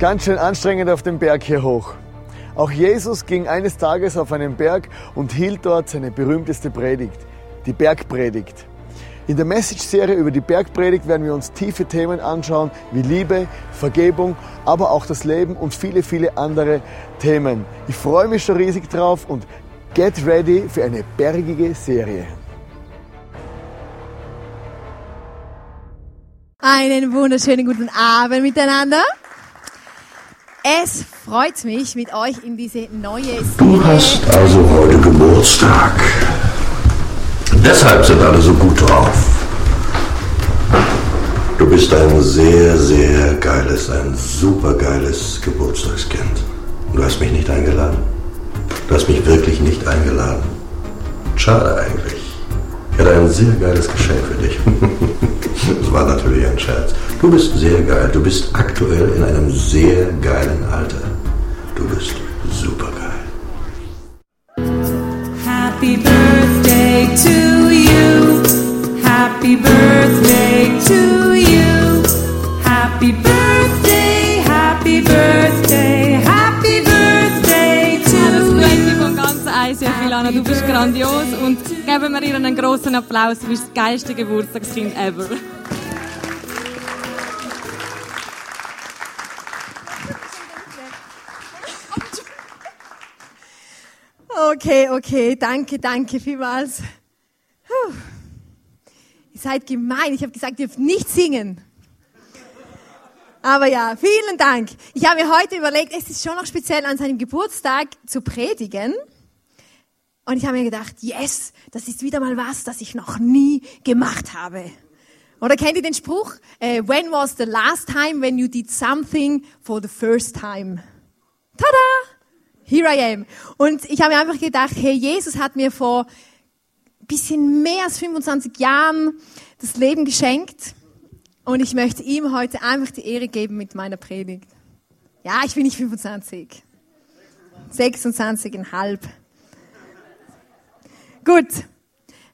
Ganz schön anstrengend auf dem Berg hier hoch. Auch Jesus ging eines Tages auf einen Berg und hielt dort seine berühmteste Predigt, die Bergpredigt. In der Message-Serie über die Bergpredigt werden wir uns tiefe Themen anschauen, wie Liebe, Vergebung, aber auch das Leben und viele, viele andere Themen. Ich freue mich schon riesig drauf und get ready für eine bergige Serie. Einen wunderschönen guten Abend miteinander. Es freut mich, mit euch in diese neue Serie. Du hast also heute Geburtstag. Deshalb sind alle so gut drauf. Du bist ein sehr, sehr geiles, ein super geiles Geburtstagskind. Du hast mich nicht eingeladen. Du hast mich wirklich nicht eingeladen. Schade eigentlich. Ich hatte ein sehr geiles Geschenk für dich. Das war natürlich ein Scherz. Du bist sehr geil. Du bist aktuell in einem sehr geilen Alter. Du bist super geil. Happy birthday to you. Happy birthday to you. Happy birthday, happy birthday, happy birthday to you. Gute von ganz ICF Milana, du bist grandios und geben wir ihr einen großen Applaus, du bist das geilste Geburtstagskind ever. Okay, okay, danke, danke vielmals. Puh. Ihr seid gemein. Ich habe gesagt, ihr dürft nicht singen. Aber ja, vielen Dank. Ich habe mir heute überlegt, es ist schon noch speziell an seinem Geburtstag zu predigen. Und ich habe mir gedacht, yes, das ist wieder mal was, das ich noch nie gemacht habe. Oder kennt ihr den Spruch? Äh, when was the last time when you did something for the first time? Tada! Here I am. Und ich habe mir einfach gedacht, hey, Jesus hat mir vor ein bisschen mehr als 25 Jahren das Leben geschenkt. Und ich möchte ihm heute einfach die Ehre geben mit meiner Predigt. Ja, ich bin nicht 25. 26,5. Gut,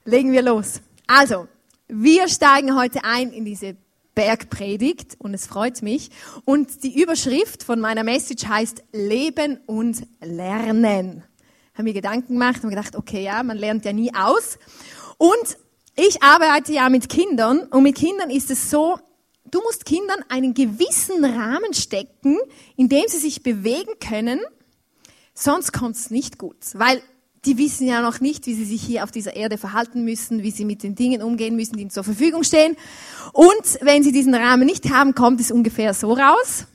legen wir los. Also, wir steigen heute ein in diese Bergpredigt und es freut mich. Und die Überschrift von meiner Message heißt Leben und Lernen. Haben mir Gedanken gemacht und gedacht, okay, ja, man lernt ja nie aus. Und ich arbeite ja mit Kindern und mit Kindern ist es so, du musst Kindern einen gewissen Rahmen stecken, in dem sie sich bewegen können, sonst kommt es nicht gut. Weil die wissen ja noch nicht, wie sie sich hier auf dieser Erde verhalten müssen, wie sie mit den Dingen umgehen müssen, die ihnen zur Verfügung stehen. Und wenn sie diesen Rahmen nicht haben, kommt es ungefähr so raus.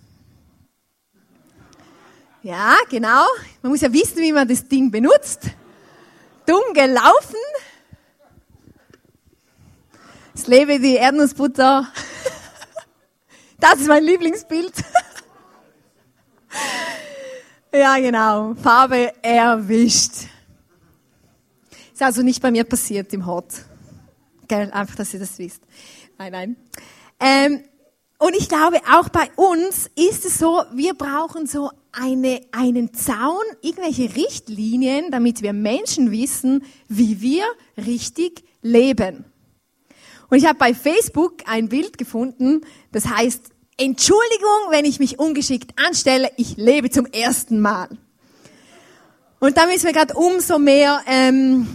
Ja, genau. Man muss ja wissen, wie man das Ding benutzt. Dumm gelaufen. Es lebe die Erdnussbutter. Das ist mein Lieblingsbild. Ja, genau. Farbe erwischt. Ist also nicht bei mir passiert im Hort. Gell? Einfach, dass ihr das wisst. Nein, nein. Ähm, und ich glaube, auch bei uns ist es so, wir brauchen so eine, einen Zaun, irgendwelche Richtlinien, damit wir Menschen wissen, wie wir richtig leben. Und ich habe bei Facebook ein Bild gefunden, das heißt, Entschuldigung, wenn ich mich ungeschickt anstelle, ich lebe zum ersten Mal. Und da müssen wir gerade umso mehr ähm,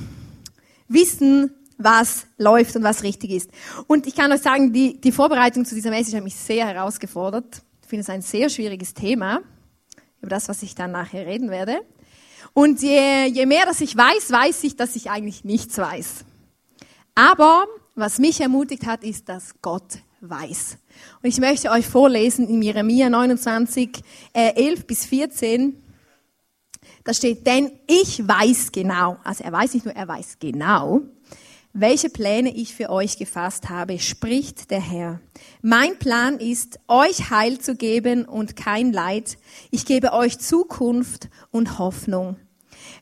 wissen, was läuft und was richtig ist. Und ich kann euch sagen, die, die Vorbereitung zu dieser Message hat mich sehr herausgefordert. Ich finde es ein sehr schwieriges Thema, über das, was ich dann nachher reden werde. Und je, je mehr, dass ich weiß, weiß ich, dass ich eigentlich nichts weiß. Aber was mich ermutigt hat, ist, dass Gott weiß. Und ich möchte euch vorlesen in Jeremia 29, äh, 11 bis 14. Da steht, denn ich weiß genau, also er weiß nicht nur, er weiß genau, welche Pläne ich für euch gefasst habe, spricht der Herr. Mein Plan ist, euch Heil zu geben und kein Leid. Ich gebe euch Zukunft und Hoffnung.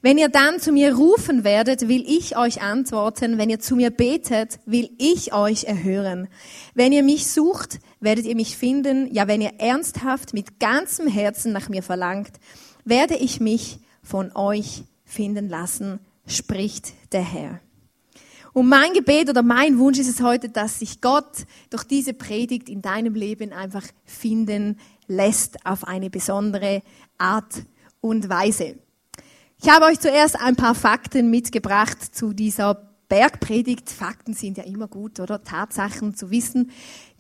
Wenn ihr dann zu mir rufen werdet, will ich euch antworten. Wenn ihr zu mir betet, will ich euch erhören. Wenn ihr mich sucht, werdet ihr mich finden. Ja, wenn ihr ernsthaft mit ganzem Herzen nach mir verlangt, werde ich mich von euch finden lassen, spricht der Herr. Und mein Gebet oder mein Wunsch ist es heute, dass sich Gott durch diese Predigt in deinem Leben einfach finden lässt auf eine besondere Art und Weise. Ich habe euch zuerst ein paar Fakten mitgebracht zu dieser Bergpredigt. Fakten sind ja immer gut, oder? Tatsachen zu wissen.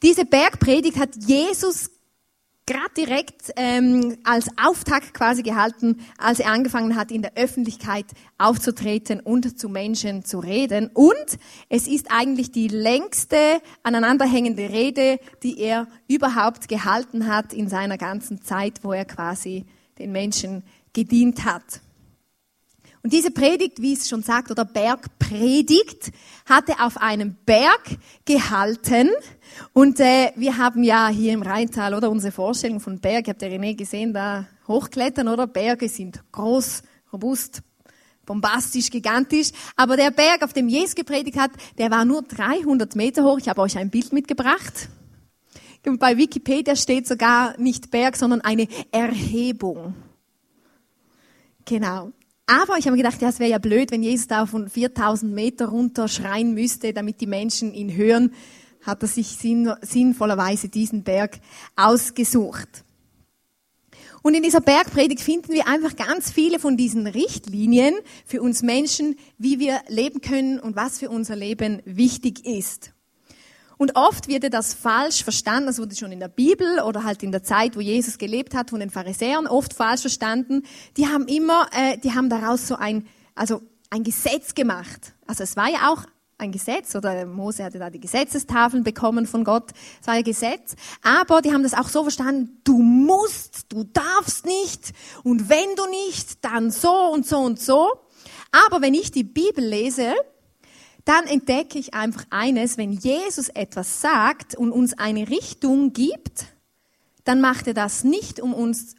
Diese Bergpredigt hat Jesus gerade direkt ähm, als Auftakt quasi gehalten, als er angefangen hat, in der Öffentlichkeit aufzutreten und zu Menschen zu reden. Und es ist eigentlich die längste aneinanderhängende Rede, die er überhaupt gehalten hat in seiner ganzen Zeit, wo er quasi den Menschen gedient hat. Und diese Predigt, wie es schon sagt, oder Bergpredigt, hatte auf einem Berg gehalten. Und äh, wir haben ja hier im Rheintal, oder unsere Vorstellung von Berg, habt ihr René gesehen, da hochklettern, oder? Berge sind groß, robust, bombastisch, gigantisch. Aber der Berg, auf dem Jesus gepredigt hat, der war nur 300 Meter hoch. Ich habe euch ein Bild mitgebracht. Und bei Wikipedia steht sogar nicht Berg, sondern eine Erhebung. Genau. Aber ich habe mir gedacht, ja, es wäre ja blöd, wenn Jesus da von 4000 Meter runter schreien müsste, damit die Menschen ihn hören, hat er sich sinnvollerweise diesen Berg ausgesucht. Und in dieser Bergpredigt finden wir einfach ganz viele von diesen Richtlinien für uns Menschen, wie wir leben können und was für unser Leben wichtig ist. Und oft wird das falsch verstanden, das wurde schon in der Bibel oder halt in der Zeit, wo Jesus gelebt hat, von den Pharisäern oft falsch verstanden. Die haben immer, äh, die haben daraus so ein, also ein Gesetz gemacht. Also es war ja auch ein Gesetz oder Mose hatte da die Gesetzestafeln bekommen von Gott, es war ein Gesetz, aber die haben das auch so verstanden, du musst, du darfst nicht und wenn du nicht, dann so und so und so. Aber wenn ich die Bibel lese, dann entdecke ich einfach eines, wenn Jesus etwas sagt und uns eine Richtung gibt, dann macht er das nicht, um uns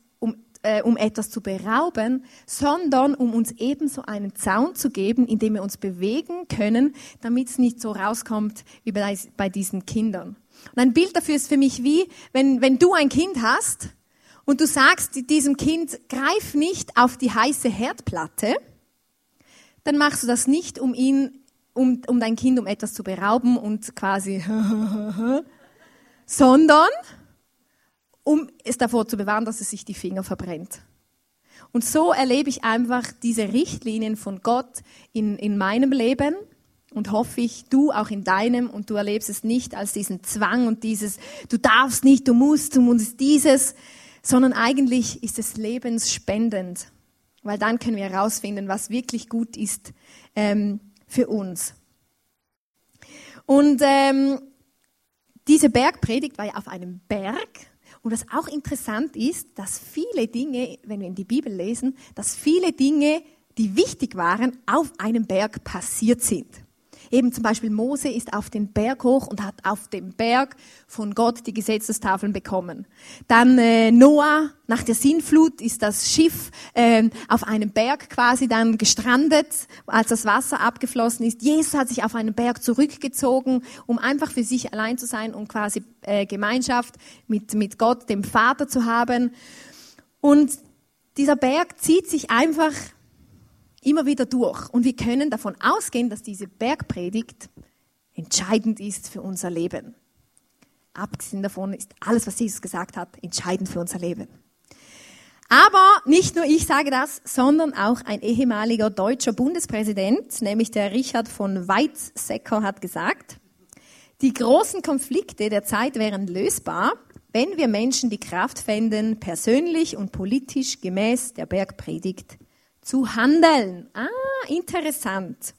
äh, um etwas zu berauben, sondern um uns ebenso einen Zaun zu geben, in dem wir uns bewegen können, damit es nicht so rauskommt wie bei, bei diesen Kindern. Und ein Bild dafür ist für mich wie, wenn, wenn du ein Kind hast und du sagst diesem Kind, greif nicht auf die heiße Herdplatte, dann machst du das nicht, um ihn um, um dein Kind um etwas zu berauben und quasi, sondern um es davor zu bewahren, dass es sich die Finger verbrennt. Und so erlebe ich einfach diese Richtlinien von Gott in, in meinem Leben und hoffe ich, du auch in deinem und du erlebst es nicht als diesen Zwang und dieses, du darfst nicht, du musst, du musst dieses, sondern eigentlich ist es lebensspendend, weil dann können wir herausfinden, was wirklich gut ist ähm, für uns. Und ähm, diese Bergpredigt war ja auf einem Berg. Und was auch interessant ist, dass viele Dinge, wenn wir in die Bibel lesen, dass viele Dinge, die wichtig waren, auf einem Berg passiert sind. Eben zum Beispiel Mose ist auf den Berg hoch und hat auf dem Berg von Gott die Gesetzestafeln bekommen. Dann äh, Noah, nach der Sintflut ist das Schiff äh, auf einem Berg quasi dann gestrandet, als das Wasser abgeflossen ist. Jesus hat sich auf einen Berg zurückgezogen, um einfach für sich allein zu sein und quasi äh, Gemeinschaft mit, mit Gott, dem Vater zu haben. Und dieser Berg zieht sich einfach immer wieder durch. Und wir können davon ausgehen, dass diese Bergpredigt entscheidend ist für unser Leben. Abgesehen davon ist alles, was Jesus gesagt hat, entscheidend für unser Leben. Aber nicht nur ich sage das, sondern auch ein ehemaliger deutscher Bundespräsident, nämlich der Richard von Weizsäcker, hat gesagt, die großen Konflikte der Zeit wären lösbar, wenn wir Menschen die Kraft fänden, persönlich und politisch gemäß der Bergpredigt zu handeln. Ah, interessant.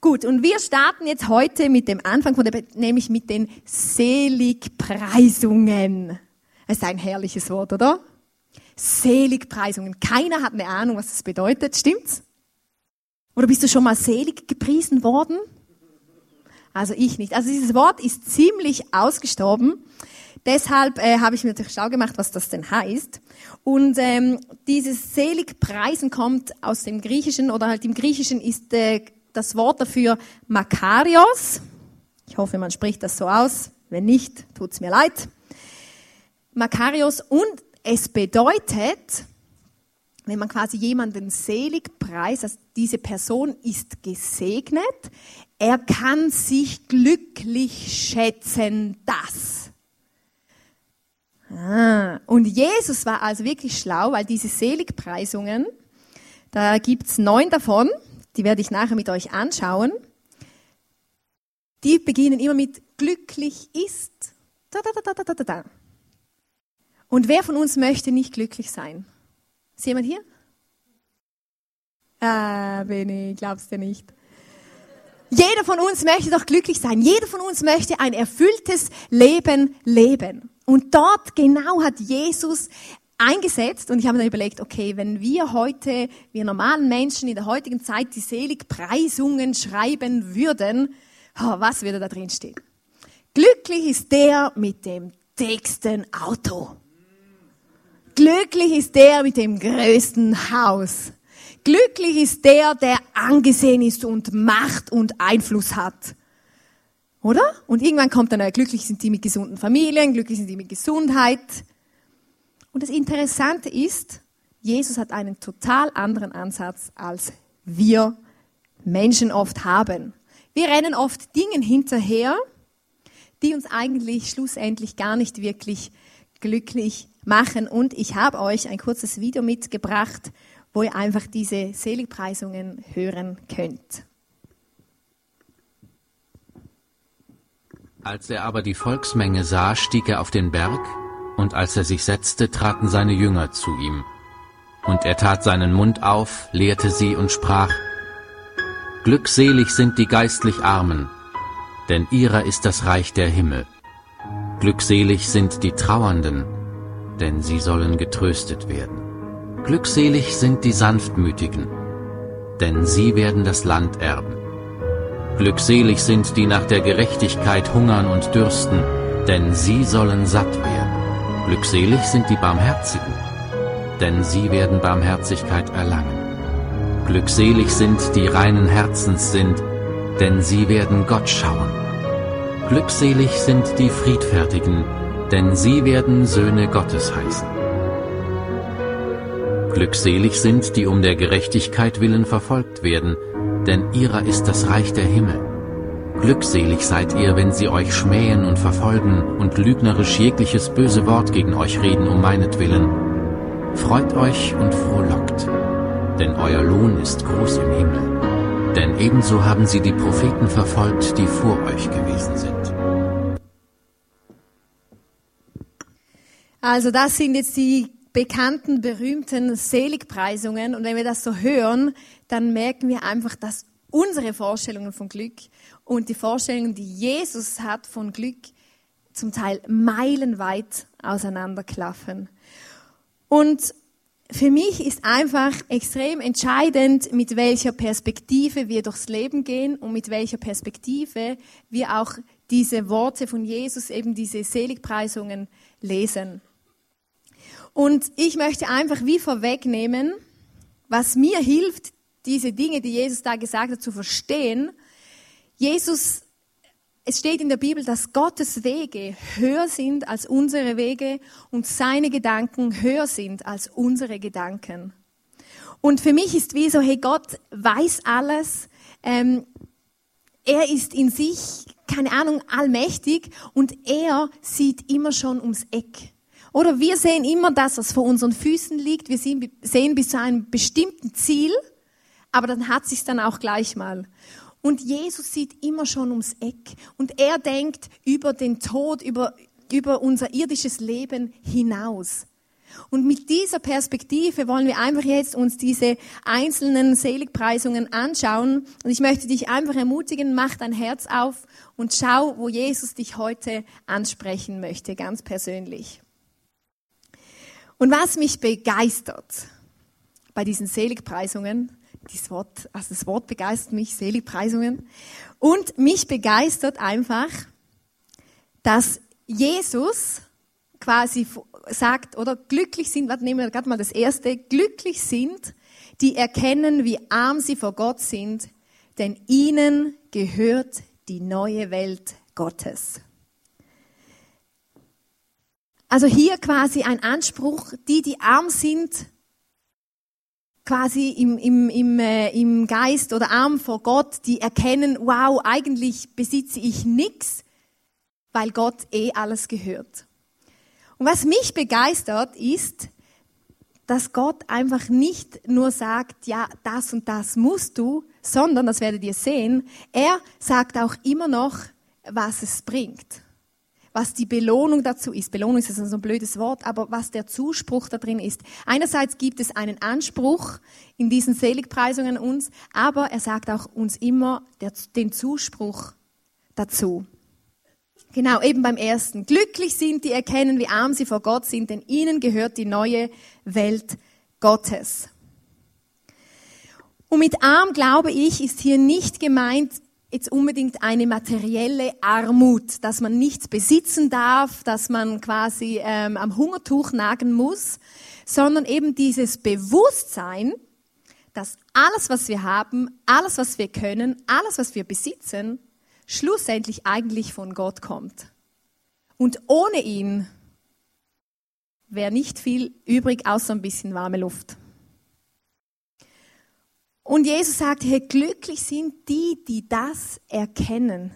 Gut, und wir starten jetzt heute mit dem Anfang von der, nämlich mit den Seligpreisungen. Es ist ein herrliches Wort, oder? Seligpreisungen. Keiner hat eine Ahnung, was das bedeutet, stimmt's? Oder bist du schon mal selig gepriesen worden? Also ich nicht. Also dieses Wort ist ziemlich ausgestorben. Deshalb äh, habe ich mir natürlich schlau gemacht, was das denn heißt. Und ähm, dieses Seligpreisen kommt aus dem Griechischen oder halt im Griechischen ist äh, das Wort dafür Makarios. Ich hoffe, man spricht das so aus. Wenn nicht, tut's mir leid. Makarios und es bedeutet wenn man quasi jemanden selig preist, also diese Person ist gesegnet, er kann sich glücklich schätzen, das. Ah, und Jesus war also wirklich schlau, weil diese Seligpreisungen, da gibt's neun davon, die werde ich nachher mit euch anschauen, die beginnen immer mit glücklich ist. Da, da, da, da, da. Und wer von uns möchte nicht glücklich sein? Ist jemand hier? Ah, Benny, glaubst du nicht? Jeder von uns möchte doch glücklich sein. Jeder von uns möchte ein erfülltes Leben leben. Und dort genau hat Jesus eingesetzt und ich habe dann überlegt, okay, wenn wir heute, wir normalen Menschen in der heutigen Zeit die Seligpreisungen schreiben würden, was würde da drin stehen? Glücklich ist der mit dem dicksten Auto. Glücklich ist der mit dem größten Haus. Glücklich ist der, der angesehen ist und Macht und Einfluss hat. Oder? Und irgendwann kommt dann, glücklich sind die mit gesunden Familien, glücklich sind die mit Gesundheit. Und das Interessante ist, Jesus hat einen total anderen Ansatz, als wir Menschen oft haben. Wir rennen oft Dingen hinterher, die uns eigentlich schlussendlich gar nicht wirklich glücklich machen. Und ich habe euch ein kurzes Video mitgebracht, wo ihr einfach diese Seligpreisungen hören könnt. Als er aber die Volksmenge sah, stieg er auf den Berg, und als er sich setzte, traten seine Jünger zu ihm. Und er tat seinen Mund auf, lehrte sie und sprach, Glückselig sind die geistlich Armen, denn ihrer ist das Reich der Himmel. Glückselig sind die Trauernden, denn sie sollen getröstet werden. Glückselig sind die Sanftmütigen, denn sie werden das Land erben. Glückselig sind die nach der Gerechtigkeit hungern und dürsten, denn sie sollen satt werden. Glückselig sind die Barmherzigen, denn sie werden Barmherzigkeit erlangen. Glückselig sind die reinen Herzens sind, denn sie werden Gott schauen. Glückselig sind die Friedfertigen, denn sie werden Söhne Gottes heißen. Glückselig sind, die um der Gerechtigkeit willen verfolgt werden, denn ihrer ist das Reich der Himmel. Glückselig seid ihr, wenn sie euch schmähen und verfolgen und lügnerisch jegliches böse Wort gegen euch reden um meinetwillen. Freut euch und frohlockt, denn euer Lohn ist groß im Himmel. Denn ebenso haben sie die Propheten verfolgt, die vor euch gewesen sind. Also das sind jetzt die bekannten, berühmten Seligpreisungen. Und wenn wir das so hören, dann merken wir einfach, dass unsere Vorstellungen von Glück und die Vorstellungen, die Jesus hat von Glück, zum Teil meilenweit auseinanderklaffen. Und für mich ist einfach extrem entscheidend, mit welcher Perspektive wir durchs Leben gehen und mit welcher Perspektive wir auch diese Worte von Jesus, eben diese Seligpreisungen lesen. Und ich möchte einfach wie vorwegnehmen, was mir hilft, diese Dinge, die Jesus da gesagt hat, zu verstehen. Jesus, es steht in der Bibel, dass Gottes Wege höher sind als unsere Wege und seine Gedanken höher sind als unsere Gedanken. Und für mich ist wie so, hey, Gott weiß alles. Ähm, er ist in sich, keine Ahnung, allmächtig und er sieht immer schon ums Eck. Oder wir sehen immer das, was vor unseren Füßen liegt. Wir sehen bis zu einem bestimmten Ziel, aber dann hat sich dann auch gleich mal. Und Jesus sieht immer schon ums Eck und er denkt über den Tod, über, über unser irdisches Leben hinaus. Und mit dieser Perspektive wollen wir einfach jetzt uns diese einzelnen Seligpreisungen anschauen. Und ich möchte dich einfach ermutigen, mach dein Herz auf und schau, wo Jesus dich heute ansprechen möchte, ganz persönlich. Und was mich begeistert bei diesen Seligpreisungen, das Wort, also das Wort begeistert mich, Seligpreisungen, und mich begeistert einfach, dass Jesus quasi sagt, oder glücklich sind, warte, nehmen wir gerade mal das erste, glücklich sind, die erkennen, wie arm sie vor Gott sind, denn ihnen gehört die neue Welt Gottes. Also hier quasi ein Anspruch, die, die arm sind, quasi im, im, im, äh, im Geist oder arm vor Gott, die erkennen, wow, eigentlich besitze ich nichts, weil Gott eh alles gehört. Und was mich begeistert ist, dass Gott einfach nicht nur sagt, ja, das und das musst du, sondern, das werdet ihr sehen, er sagt auch immer noch, was es bringt. Was die Belohnung dazu ist. Belohnung ist so ein blödes Wort, aber was der Zuspruch da drin ist. Einerseits gibt es einen Anspruch in diesen Seligpreisungen uns, aber er sagt auch uns immer den Zuspruch dazu. Genau, eben beim ersten. Glücklich sind die erkennen, wie arm sie vor Gott sind, denn ihnen gehört die neue Welt Gottes. Und mit arm, glaube ich, ist hier nicht gemeint jetzt unbedingt eine materielle Armut, dass man nichts besitzen darf, dass man quasi ähm, am Hungertuch nagen muss, sondern eben dieses Bewusstsein, dass alles, was wir haben, alles, was wir können, alles, was wir besitzen, schlussendlich eigentlich von Gott kommt. Und ohne ihn wäre nicht viel übrig, außer ein bisschen warme Luft. Und Jesus sagt, hey, glücklich sind die, die das erkennen,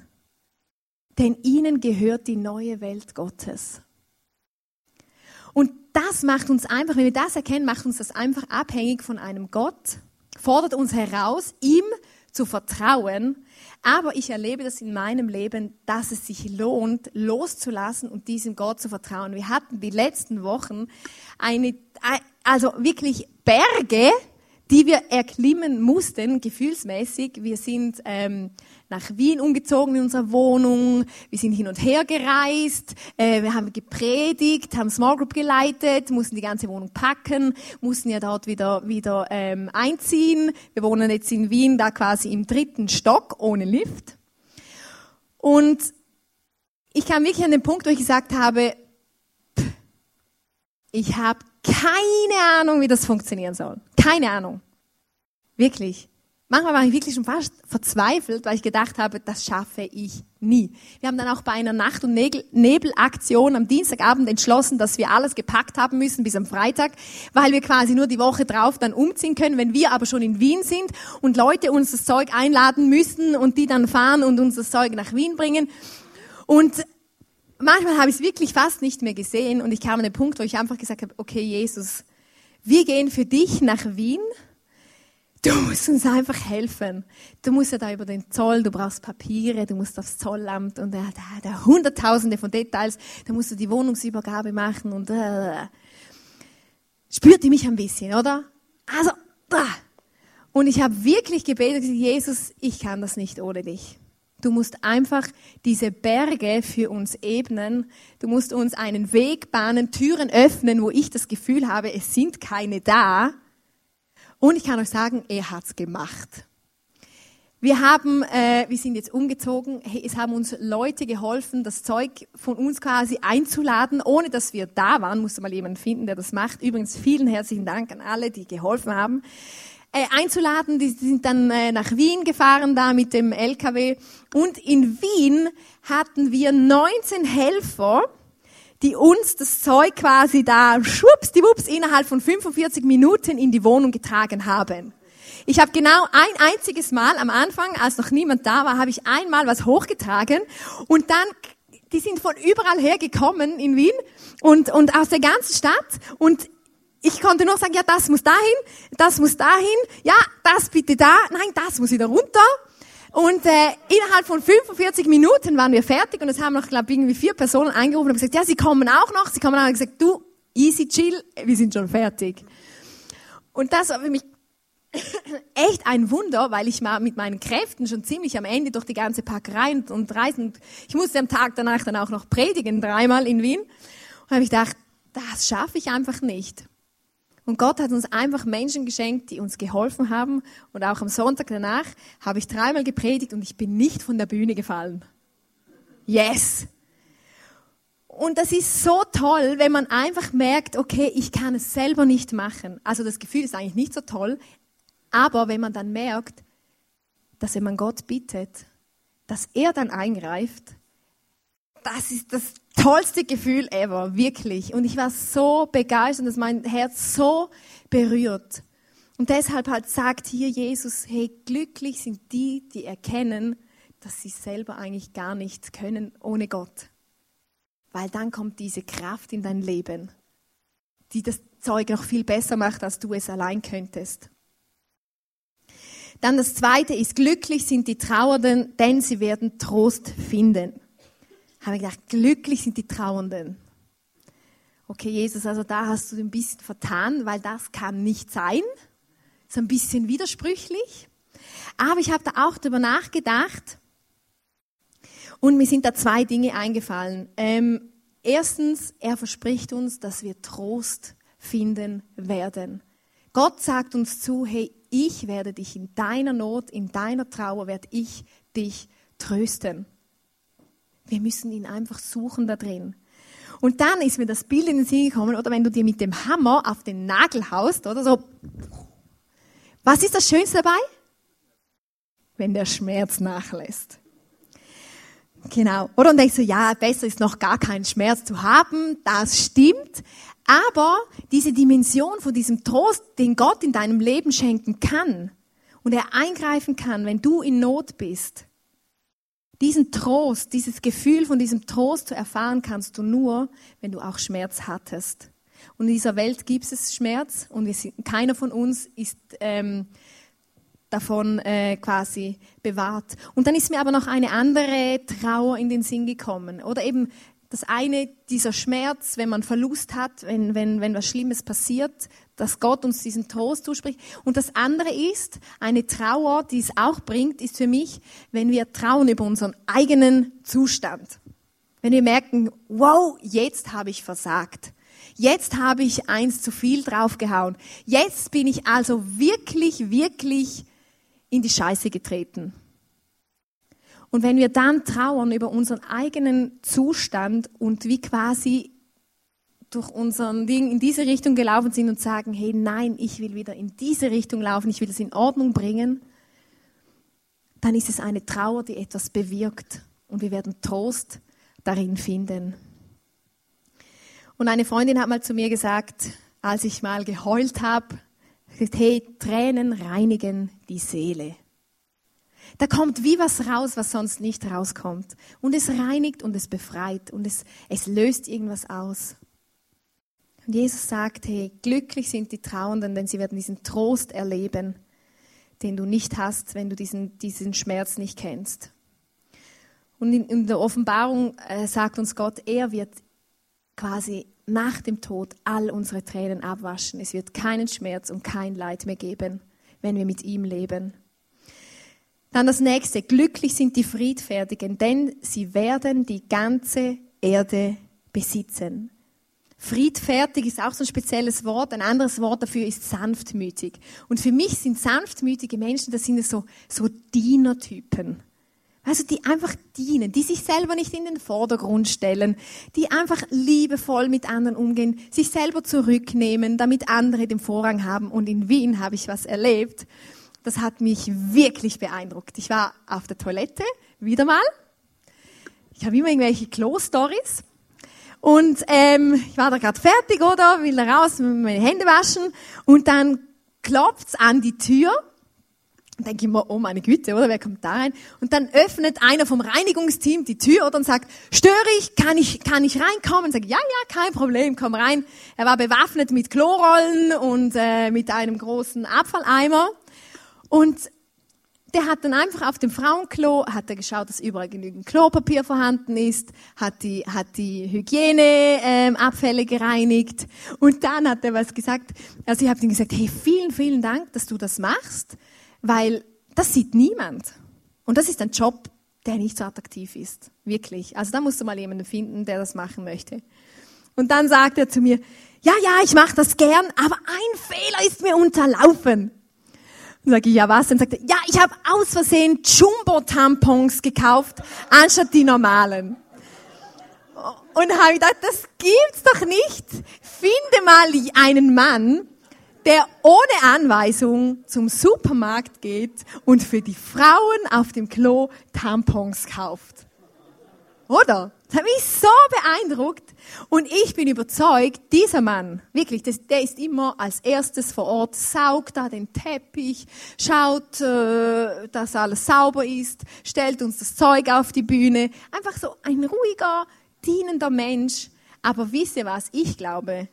denn ihnen gehört die neue Welt Gottes. Und das macht uns einfach, wenn wir das erkennen, macht uns das einfach abhängig von einem Gott, fordert uns heraus, ihm zu vertrauen aber ich erlebe das in meinem Leben, dass es sich lohnt, loszulassen und diesem Gott zu vertrauen. Wir hatten die letzten Wochen eine, also wirklich Berge, die wir erklimmen mussten, gefühlsmäßig. Wir sind ähm, nach Wien umgezogen in unserer Wohnung, wir sind hin und her gereist, äh, wir haben gepredigt, haben Small Group geleitet, mussten die ganze Wohnung packen, mussten ja dort wieder, wieder ähm, einziehen. Wir wohnen jetzt in Wien da quasi im dritten Stock ohne Lift. Und ich kam wirklich an den Punkt, wo ich gesagt habe, ich habe keine Ahnung, wie das funktionieren soll. Keine Ahnung. Wirklich. Manchmal war ich wirklich schon fast verzweifelt, weil ich gedacht habe, das schaffe ich nie. Wir haben dann auch bei einer Nacht- und Nebelaktion am Dienstagabend entschlossen, dass wir alles gepackt haben müssen bis am Freitag, weil wir quasi nur die Woche drauf dann umziehen können. Wenn wir aber schon in Wien sind und Leute uns das Zeug einladen müssen und die dann fahren und uns das Zeug nach Wien bringen. Und manchmal habe ich es wirklich fast nicht mehr gesehen und ich kam an den Punkt, wo ich einfach gesagt habe, okay, Jesus, wir gehen für dich nach Wien Du musst uns einfach helfen. Du musst ja da über den Zoll, du brauchst Papiere, du musst aufs Zollamt und da, da, da hunderttausende von Details, da musst du die Wohnungsübergabe machen und äh, spürt die mich ein bisschen, oder? Also, da. Und ich habe wirklich gebetet, Jesus, ich kann das nicht ohne dich. Du musst einfach diese Berge für uns ebnen. Du musst uns einen Weg bahnen, Türen öffnen, wo ich das Gefühl habe, es sind keine da und ich kann euch sagen, er hat's gemacht. Wir haben, äh, wir sind jetzt umgezogen. Hey, es haben uns Leute geholfen, das Zeug von uns quasi einzuladen, ohne dass wir da waren. Musste mal jemand finden, der das macht. Übrigens vielen herzlichen Dank an alle, die geholfen haben. Äh, einzuladen, die sind dann äh, nach Wien gefahren da mit dem LKW. Und in Wien hatten wir 19 Helfer, die uns das Zeug quasi da schwuppsdiwupps innerhalb von 45 Minuten in die Wohnung getragen haben. Ich habe genau ein einziges Mal am Anfang, als noch niemand da war, habe ich einmal was hochgetragen und dann die sind von überall her gekommen in Wien und, und aus der ganzen Stadt und ich konnte nur sagen, ja, das muss dahin, das muss dahin, ja, das bitte da, nein, das muss wieder runter. Und äh, innerhalb von 45 Minuten waren wir fertig und es haben noch, glaube ich, irgendwie vier Personen eingerufen und gesagt, ja, sie kommen auch noch. Sie kommen auch und gesagt, du, easy chill, wir sind schon fertig. Und das war für mich echt ein Wunder, weil ich mal mit meinen Kräften schon ziemlich am Ende durch die ganze Packerei und, und reisen. Ich musste am Tag danach dann auch noch predigen, dreimal in Wien. Und habe ich gedacht, das schaffe ich einfach nicht. Und Gott hat uns einfach Menschen geschenkt, die uns geholfen haben. Und auch am Sonntag danach habe ich dreimal gepredigt und ich bin nicht von der Bühne gefallen. Yes! Und das ist so toll, wenn man einfach merkt, okay, ich kann es selber nicht machen. Also das Gefühl ist eigentlich nicht so toll. Aber wenn man dann merkt, dass wenn man Gott bittet, dass er dann eingreift, das ist das tollste Gefühl ever, wirklich. Und ich war so begeistert, dass mein Herz so berührt. Und deshalb halt sagt hier Jesus, hey, glücklich sind die, die erkennen, dass sie selber eigentlich gar nichts können ohne Gott. Weil dann kommt diese Kraft in dein Leben, die das Zeug noch viel besser macht, als du es allein könntest. Dann das zweite ist, glücklich sind die Trauernden, denn sie werden Trost finden. Habe ich gedacht, glücklich sind die Trauernden. Okay, Jesus, also da hast du ein bisschen vertan, weil das kann nicht sein. Ist ein bisschen widersprüchlich. Aber ich habe da auch darüber nachgedacht und mir sind da zwei Dinge eingefallen. Ähm, erstens, er verspricht uns, dass wir Trost finden werden. Gott sagt uns zu, hey, ich werde dich in deiner Not, in deiner Trauer, werde ich dich trösten. Wir müssen ihn einfach suchen da drin. Und dann ist mir das Bild in den Sinn gekommen, oder wenn du dir mit dem Hammer auf den Nagel haust, oder so. Was ist das Schönste dabei? Wenn der Schmerz nachlässt. Genau. Oder und denkst du, ja, besser ist noch gar keinen Schmerz zu haben. Das stimmt. Aber diese Dimension von diesem Trost, den Gott in deinem Leben schenken kann und er eingreifen kann, wenn du in Not bist, diesen Trost, dieses Gefühl von diesem Trost zu erfahren kannst du nur, wenn du auch Schmerz hattest. Und in dieser Welt gibt es Schmerz und sind, keiner von uns ist ähm, davon äh, quasi bewahrt. Und dann ist mir aber noch eine andere Trauer in den Sinn gekommen. Oder eben das eine, dieser Schmerz, wenn man Verlust hat, wenn, wenn, wenn was Schlimmes passiert, dass Gott uns diesen Trost zuspricht. Und das andere ist, eine Trauer, die es auch bringt, ist für mich, wenn wir trauen über unseren eigenen Zustand. Wenn wir merken, wow, jetzt habe ich versagt. Jetzt habe ich eins zu viel draufgehauen. Jetzt bin ich also wirklich, wirklich in die Scheiße getreten. Und wenn wir dann trauern über unseren eigenen Zustand und wie quasi durch unseren Ding in diese Richtung gelaufen sind und sagen, hey, nein, ich will wieder in diese Richtung laufen, ich will es in Ordnung bringen, dann ist es eine Trauer, die etwas bewirkt und wir werden Trost darin finden. Und eine Freundin hat mal zu mir gesagt, als ich mal geheult habe, hey, Tränen reinigen die Seele. Da kommt wie was raus, was sonst nicht rauskommt. Und es reinigt und es befreit und es, es löst irgendwas aus. Und Jesus sagt, hey, glücklich sind die Trauernden, denn sie werden diesen Trost erleben, den du nicht hast, wenn du diesen, diesen Schmerz nicht kennst. Und in, in der Offenbarung äh, sagt uns Gott, er wird quasi nach dem Tod all unsere Tränen abwaschen. Es wird keinen Schmerz und kein Leid mehr geben, wenn wir mit ihm leben. Dann das nächste. Glücklich sind die Friedfertigen, denn sie werden die ganze Erde besitzen. Friedfertig ist auch so ein spezielles Wort. Ein anderes Wort dafür ist sanftmütig. Und für mich sind sanftmütige Menschen, das sind so, so Dienertypen. Also die einfach dienen, die sich selber nicht in den Vordergrund stellen, die einfach liebevoll mit anderen umgehen, sich selber zurücknehmen, damit andere den Vorrang haben. Und in Wien habe ich was erlebt das hat mich wirklich beeindruckt. Ich war auf der Toilette, wieder mal. Ich habe immer irgendwelche Klo-Stories. Und ähm, ich war da gerade fertig, oder? Will da raus, meine Hände waschen. Und dann klopft's an die Tür. Und denke ich mir, oh meine Güte, oder? Wer kommt da rein? Und dann öffnet einer vom Reinigungsteam die Tür oder und sagt, störe ich? Kann ich, kann ich reinkommen? Sage, ja, ja, kein Problem, komm rein. Er war bewaffnet mit Klorollen und äh, mit einem großen Abfalleimer. Und der hat dann einfach auf dem Frauenklo, hat er geschaut, dass überall genügend Klopapier vorhanden ist, hat die, hat die Hygieneabfälle ähm, gereinigt und dann hat er was gesagt. Also ich habe ihm gesagt, hey, vielen, vielen Dank, dass du das machst, weil das sieht niemand. Und das ist ein Job, der nicht so attraktiv ist. Wirklich. Also da musst du mal jemanden finden, der das machen möchte. Und dann sagt er zu mir, ja, ja, ich mache das gern, aber ein Fehler ist mir unterlaufen. Dann sage ich, ja was? Dann sagt er, ja, ich habe aus Versehen Jumbo-Tampons gekauft, anstatt die normalen. Und habe ich gedacht, das gibt's doch nicht. Finde mal einen Mann, der ohne Anweisung zum Supermarkt geht und für die Frauen auf dem Klo Tampons kauft. Oder? Das hat mich so beeindruckt. Und ich bin überzeugt, dieser Mann, wirklich, das, der ist immer als erstes vor Ort, saugt da den Teppich, schaut, äh, dass alles sauber ist, stellt uns das Zeug auf die Bühne. Einfach so ein ruhiger, dienender Mensch. Aber wisst ihr was? Ich glaube,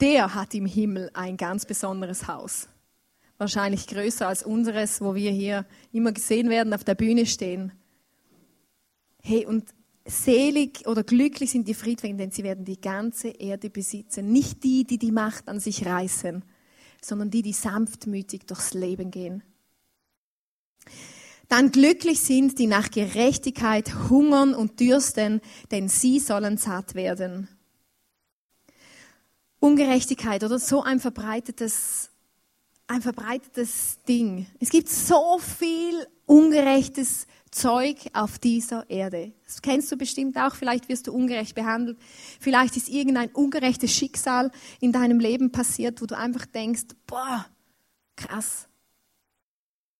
der hat im Himmel ein ganz besonderes Haus. Wahrscheinlich größer als unseres, wo wir hier immer gesehen werden, auf der Bühne stehen. Hey, und selig oder glücklich sind die Friedwegen, denn sie werden die ganze Erde besitzen. Nicht die, die die Macht an sich reißen, sondern die, die sanftmütig durchs Leben gehen. Dann glücklich sind, die nach Gerechtigkeit hungern und dürsten, denn sie sollen satt werden. Ungerechtigkeit oder so ein verbreitetes, ein verbreitetes Ding. Es gibt so viel ungerechtes Zeug auf dieser Erde. Das kennst du bestimmt auch, vielleicht wirst du ungerecht behandelt. Vielleicht ist irgendein ungerechtes Schicksal in deinem Leben passiert, wo du einfach denkst, boah, krass.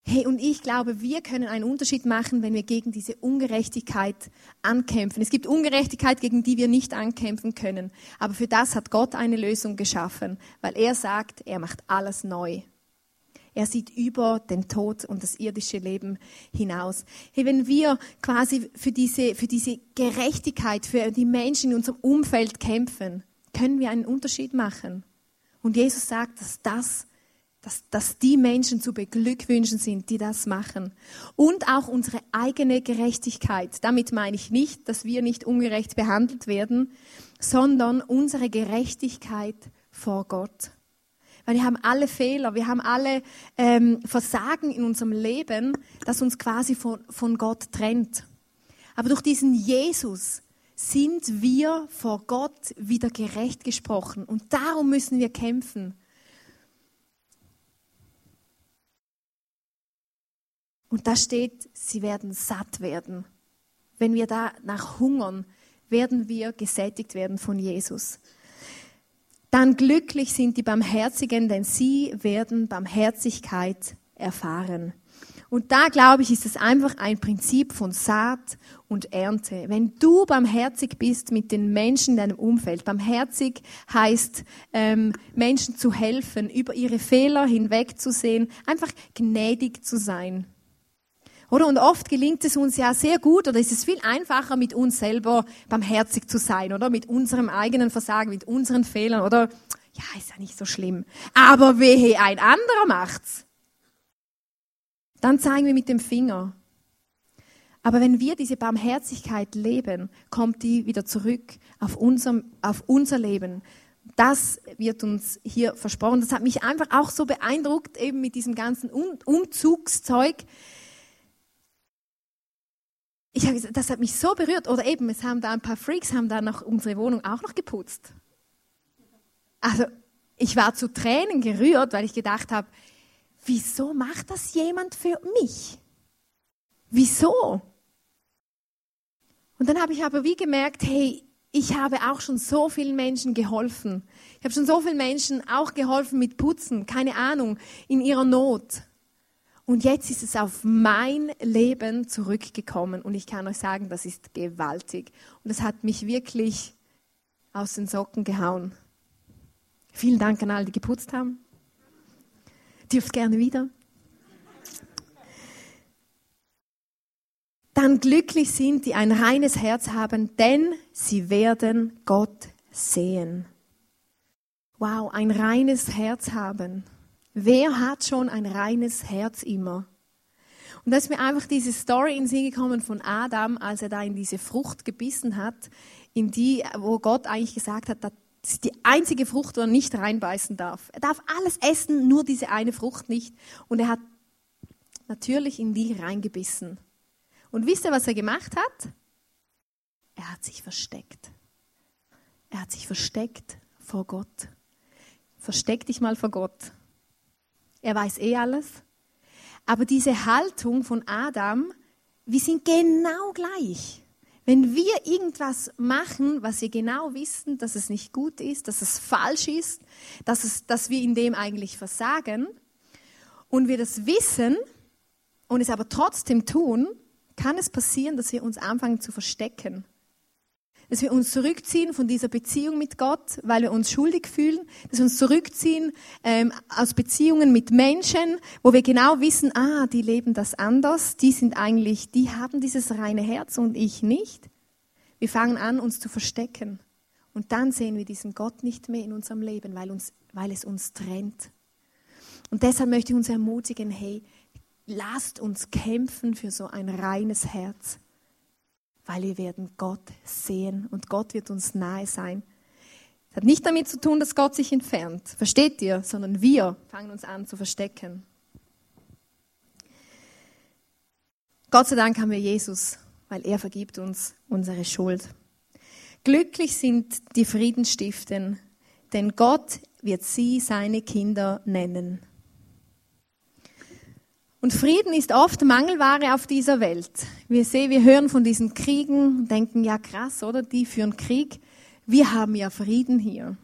Hey, und ich glaube, wir können einen Unterschied machen, wenn wir gegen diese Ungerechtigkeit ankämpfen. Es gibt Ungerechtigkeit, gegen die wir nicht ankämpfen können. Aber für das hat Gott eine Lösung geschaffen, weil er sagt, er macht alles neu. Er sieht über den Tod und das irdische Leben hinaus. Hey, wenn wir quasi für diese, für diese Gerechtigkeit, für die Menschen in unserem Umfeld kämpfen, können wir einen Unterschied machen. Und Jesus sagt, dass das, dass, dass die Menschen zu beglückwünschen sind, die das machen. Und auch unsere eigene Gerechtigkeit. Damit meine ich nicht, dass wir nicht ungerecht behandelt werden, sondern unsere Gerechtigkeit vor Gott. Weil wir haben alle Fehler, wir haben alle ähm, Versagen in unserem Leben, das uns quasi von, von Gott trennt. Aber durch diesen Jesus sind wir vor Gott wieder gerecht gesprochen. Und darum müssen wir kämpfen. Und da steht, sie werden satt werden. Wenn wir da nach hungern, werden wir gesättigt werden von Jesus. Dann glücklich sind die Barmherzigen, denn sie werden Barmherzigkeit erfahren. Und da glaube ich, ist es einfach ein Prinzip von Saat und Ernte. Wenn du barmherzig bist mit den Menschen in deinem Umfeld, barmherzig heißt, ähm, Menschen zu helfen, über ihre Fehler hinwegzusehen, einfach gnädig zu sein. Oder? Und oft gelingt es uns ja sehr gut oder ist es viel einfacher, mit uns selber barmherzig zu sein, oder? Mit unserem eigenen Versagen, mit unseren Fehlern, oder? Ja, ist ja nicht so schlimm. Aber wehe, ein anderer macht's. Dann zeigen wir mit dem Finger. Aber wenn wir diese Barmherzigkeit leben, kommt die wieder zurück auf, unserem, auf unser Leben. Das wird uns hier versprochen. Das hat mich einfach auch so beeindruckt, eben mit diesem ganzen Umzugszeug ich habe gesagt, das hat mich so berührt. Oder eben, es haben da ein paar Freaks, haben da noch unsere Wohnung auch noch geputzt. Also, ich war zu Tränen gerührt, weil ich gedacht habe, wieso macht das jemand für mich? Wieso? Und dann habe ich aber wie gemerkt, hey, ich habe auch schon so vielen Menschen geholfen. Ich habe schon so vielen Menschen auch geholfen mit Putzen, keine Ahnung, in ihrer Not. Und jetzt ist es auf mein Leben zurückgekommen und ich kann euch sagen, das ist gewaltig. Und es hat mich wirklich aus den Socken gehauen. Vielen Dank an alle, die geputzt haben. Dürft gerne wieder. Dann glücklich sind, die ein reines Herz haben, denn sie werden Gott sehen. Wow, ein reines Herz haben. Wer hat schon ein reines Herz immer? Und da ist mir einfach diese Story in den Sinn gekommen von Adam, als er da in diese Frucht gebissen hat, in die, wo Gott eigentlich gesagt hat, das ist die einzige Frucht, wo er nicht reinbeißen darf. Er darf alles essen, nur diese eine Frucht nicht. Und er hat natürlich in die reingebissen. Und wisst ihr, was er gemacht hat? Er hat sich versteckt. Er hat sich versteckt vor Gott. Versteck dich mal vor Gott. Er weiß eh alles. Aber diese Haltung von Adam, wir sind genau gleich. Wenn wir irgendwas machen, was wir genau wissen, dass es nicht gut ist, dass es falsch ist, dass, es, dass wir in dem eigentlich versagen und wir das wissen und es aber trotzdem tun, kann es passieren, dass wir uns anfangen zu verstecken. Dass wir uns zurückziehen von dieser Beziehung mit Gott, weil wir uns schuldig fühlen, dass wir uns zurückziehen ähm, aus Beziehungen mit Menschen, wo wir genau wissen, ah, die leben das anders, die sind eigentlich, die haben dieses reine Herz und ich nicht. Wir fangen an, uns zu verstecken. Und dann sehen wir diesen Gott nicht mehr in unserem Leben, weil, uns, weil es uns trennt. Und deshalb möchte ich uns ermutigen, hey, lasst uns kämpfen für so ein reines Herz weil wir werden Gott sehen und Gott wird uns nahe sein. Das hat nicht damit zu tun, dass Gott sich entfernt, versteht ihr, sondern wir fangen uns an zu verstecken. Gott sei Dank haben wir Jesus, weil er vergibt uns unsere Schuld. Glücklich sind die Friedensstiften, denn Gott wird sie seine Kinder nennen. Und Frieden ist oft Mangelware auf dieser Welt. Wir sehen, wir hören von diesen Kriegen denken, ja krass, oder? Die führen Krieg. Wir haben ja Frieden hier.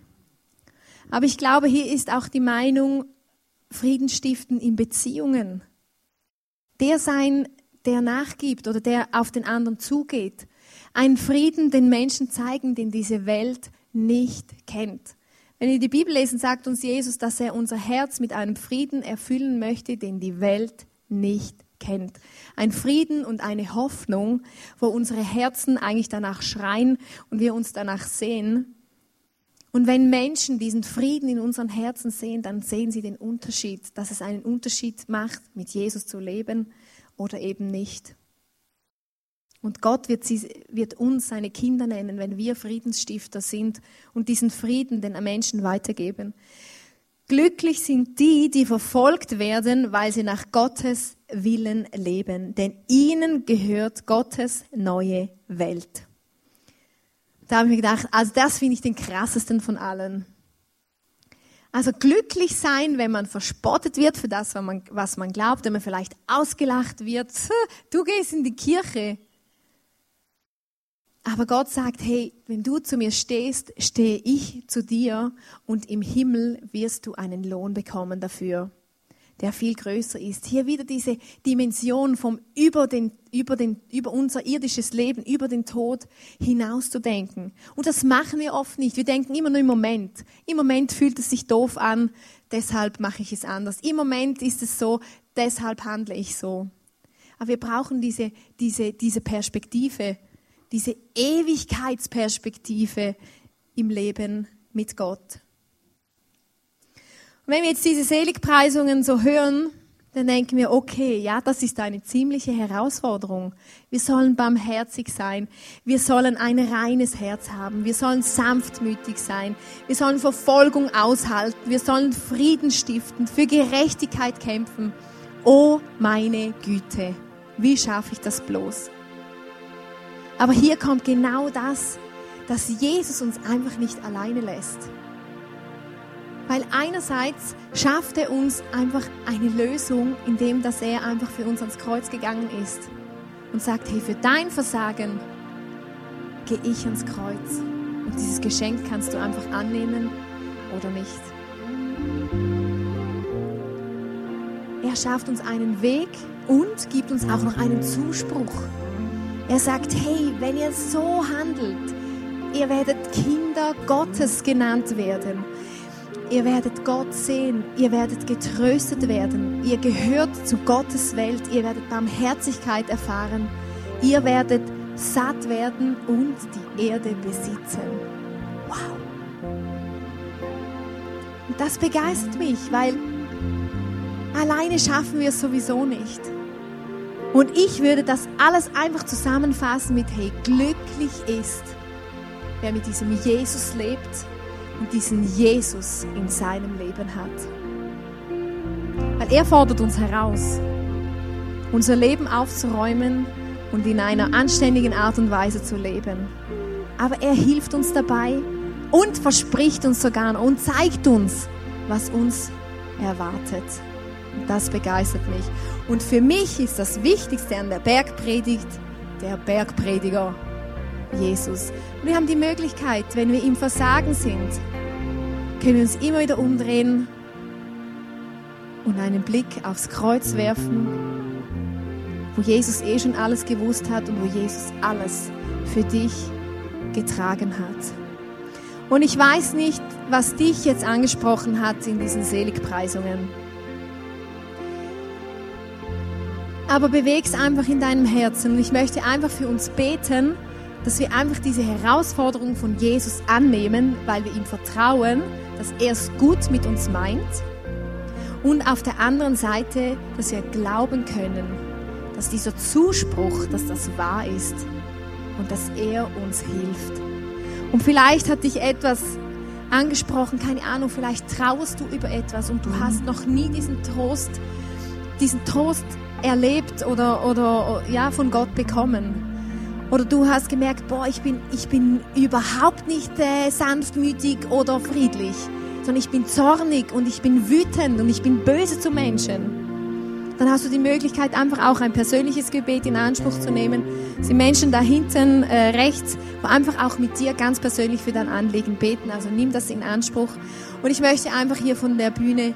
Aber ich glaube, hier ist auch die Meinung, Frieden stiften in Beziehungen. Der sein, der nachgibt oder der auf den anderen zugeht. Ein Frieden den Menschen zeigen, den diese Welt nicht kennt. Wenn wir die Bibel lesen, sagt uns Jesus, dass er unser Herz mit einem Frieden erfüllen möchte, den die Welt nicht kennt. Ein Frieden und eine Hoffnung, wo unsere Herzen eigentlich danach schreien und wir uns danach sehen. Und wenn Menschen diesen Frieden in unseren Herzen sehen, dann sehen sie den Unterschied, dass es einen Unterschied macht, mit Jesus zu leben oder eben nicht. Und Gott wird, sie, wird uns seine Kinder nennen, wenn wir Friedensstifter sind und diesen Frieden den Menschen weitergeben. Glücklich sind die, die verfolgt werden, weil sie nach Gottes Willen leben, denn ihnen gehört Gottes neue Welt. Da habe ich mir gedacht, also das finde ich den krassesten von allen. Also glücklich sein, wenn man verspottet wird für das, was man, was man glaubt, wenn man vielleicht ausgelacht wird. Du gehst in die Kirche. Aber Gott sagt, hey, wenn du zu mir stehst, stehe ich zu dir und im Himmel wirst du einen Lohn bekommen dafür, der viel größer ist. Hier wieder diese Dimension vom über, den, über, den, über unser irdisches Leben, über den Tod hinaus zu denken. Und das machen wir oft nicht. Wir denken immer nur im Moment. Im Moment fühlt es sich doof an, deshalb mache ich es anders. Im Moment ist es so, deshalb handle ich so. Aber wir brauchen diese, diese, diese Perspektive diese Ewigkeitsperspektive im Leben mit Gott. Und wenn wir jetzt diese Seligpreisungen so hören, dann denken wir, okay, ja, das ist eine ziemliche Herausforderung. Wir sollen barmherzig sein. Wir sollen ein reines Herz haben. Wir sollen sanftmütig sein. Wir sollen Verfolgung aushalten. Wir sollen Frieden stiften, für Gerechtigkeit kämpfen. Oh meine Güte, wie schaffe ich das bloß? Aber hier kommt genau das, dass Jesus uns einfach nicht alleine lässt. Weil einerseits schafft er uns einfach eine Lösung, indem dass er einfach für uns ans Kreuz gegangen ist und sagt, hey, für dein Versagen gehe ich ans Kreuz. Und dieses Geschenk kannst du einfach annehmen oder nicht. Er schafft uns einen Weg und gibt uns auch noch einen Zuspruch. Er sagt, hey, wenn ihr so handelt, ihr werdet Kinder Gottes genannt werden. Ihr werdet Gott sehen, ihr werdet getröstet werden, ihr gehört zu Gottes Welt, ihr werdet Barmherzigkeit erfahren, ihr werdet satt werden und die Erde besitzen. Wow! Und das begeistert mich, weil alleine schaffen wir es sowieso nicht. Und ich würde das alles einfach zusammenfassen mit, hey, glücklich ist, wer mit diesem Jesus lebt und diesen Jesus in seinem Leben hat. Weil er fordert uns heraus, unser Leben aufzuräumen und in einer anständigen Art und Weise zu leben. Aber er hilft uns dabei und verspricht uns sogar und zeigt uns, was uns erwartet. Das begeistert mich. Und für mich ist das Wichtigste an der Bergpredigt der Bergprediger, Jesus. Wir haben die Möglichkeit, wenn wir im Versagen sind, können wir uns immer wieder umdrehen und einen Blick aufs Kreuz werfen, wo Jesus eh schon alles gewusst hat und wo Jesus alles für dich getragen hat. Und ich weiß nicht, was dich jetzt angesprochen hat in diesen Seligpreisungen. Aber beweg's einfach in deinem Herzen. Und ich möchte einfach für uns beten, dass wir einfach diese Herausforderung von Jesus annehmen, weil wir ihm vertrauen, dass er es gut mit uns meint. Und auf der anderen Seite, dass wir glauben können, dass dieser Zuspruch, dass das wahr ist und dass er uns hilft. Und vielleicht hat dich etwas angesprochen, keine Ahnung, vielleicht trauerst du über etwas und du hast noch nie diesen Trost, diesen Trost erlebt oder, oder ja, von Gott bekommen. Oder du hast gemerkt, boah, ich bin, ich bin überhaupt nicht äh, sanftmütig oder friedlich, sondern ich bin zornig und ich bin wütend und ich bin böse zu Menschen. Dann hast du die Möglichkeit, einfach auch ein persönliches Gebet in Anspruch zu nehmen. Sind Menschen da hinten äh, rechts, wo einfach auch mit dir ganz persönlich für dein Anliegen beten. Also nimm das in Anspruch. Und ich möchte einfach hier von der Bühne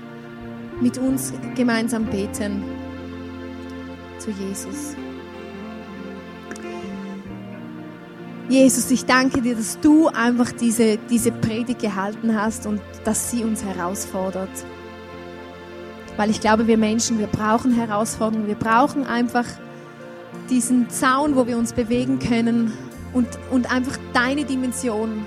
mit uns gemeinsam beten zu Jesus. Jesus, ich danke dir, dass du einfach diese, diese Predigt gehalten hast und dass sie uns herausfordert. Weil ich glaube, wir Menschen, wir brauchen Herausforderungen, wir brauchen einfach diesen Zaun, wo wir uns bewegen können und, und einfach deine Dimension,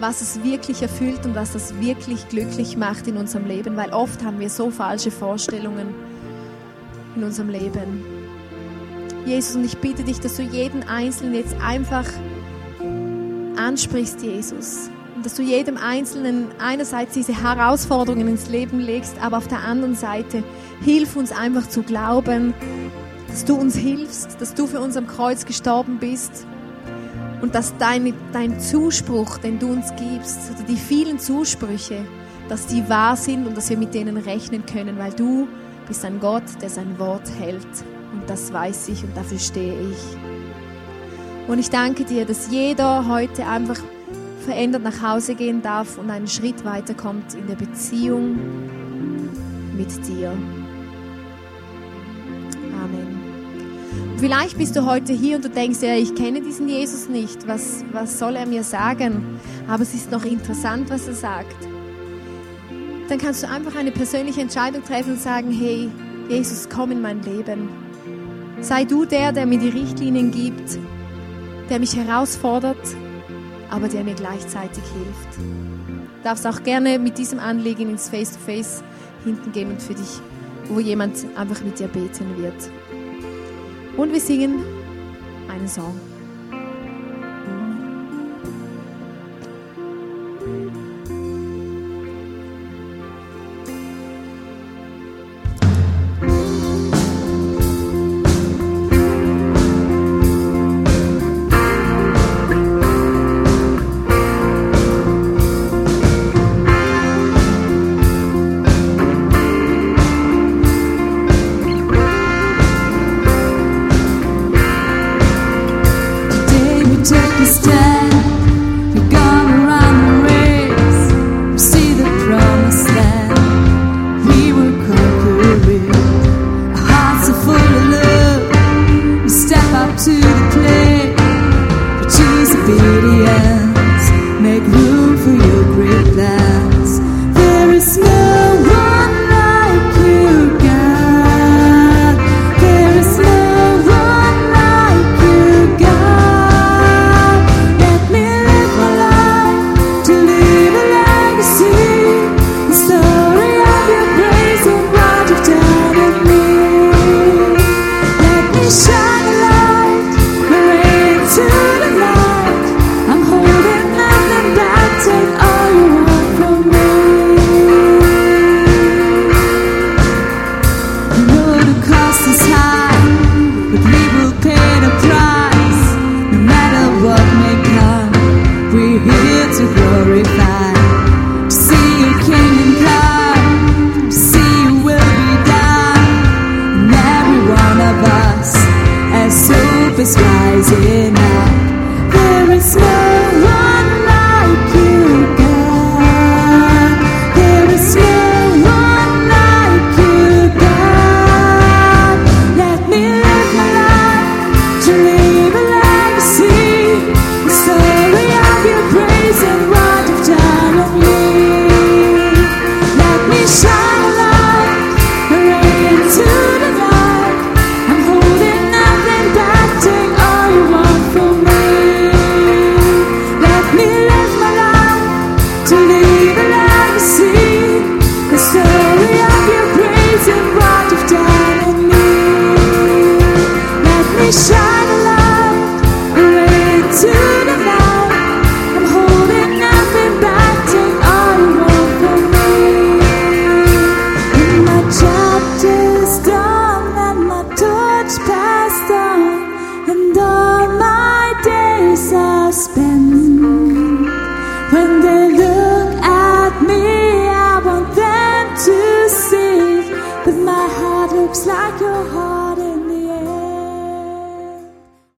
was es wirklich erfüllt und was das wirklich glücklich macht in unserem Leben, weil oft haben wir so falsche Vorstellungen in unserem Leben. Jesus, und ich bitte dich, dass du jeden Einzelnen jetzt einfach ansprichst, Jesus. Und dass du jedem Einzelnen einerseits diese Herausforderungen ins Leben legst, aber auf der anderen Seite hilf uns einfach zu glauben, dass du uns hilfst, dass du für uns am Kreuz gestorben bist und dass dein, dein Zuspruch, den du uns gibst, oder die vielen Zusprüche, dass die wahr sind und dass wir mit denen rechnen können, weil du bist ein Gott, der sein Wort hält. Und das weiß ich und dafür stehe ich. Und ich danke dir, dass jeder heute einfach verändert nach Hause gehen darf und einen Schritt weiterkommt in der Beziehung mit dir. Amen. Vielleicht bist du heute hier und du denkst, ja, ich kenne diesen Jesus nicht. Was, was soll er mir sagen? Aber es ist noch interessant, was er sagt. Dann kannst du einfach eine persönliche Entscheidung treffen und sagen, hey, Jesus, komm in mein Leben. Sei du der, der mir die Richtlinien gibt, der mich herausfordert, aber der mir gleichzeitig hilft. Du darfst auch gerne mit diesem Anliegen ins Face-to-Face hinten gehen und für dich, wo jemand einfach mit dir beten wird. Und wir singen einen Song.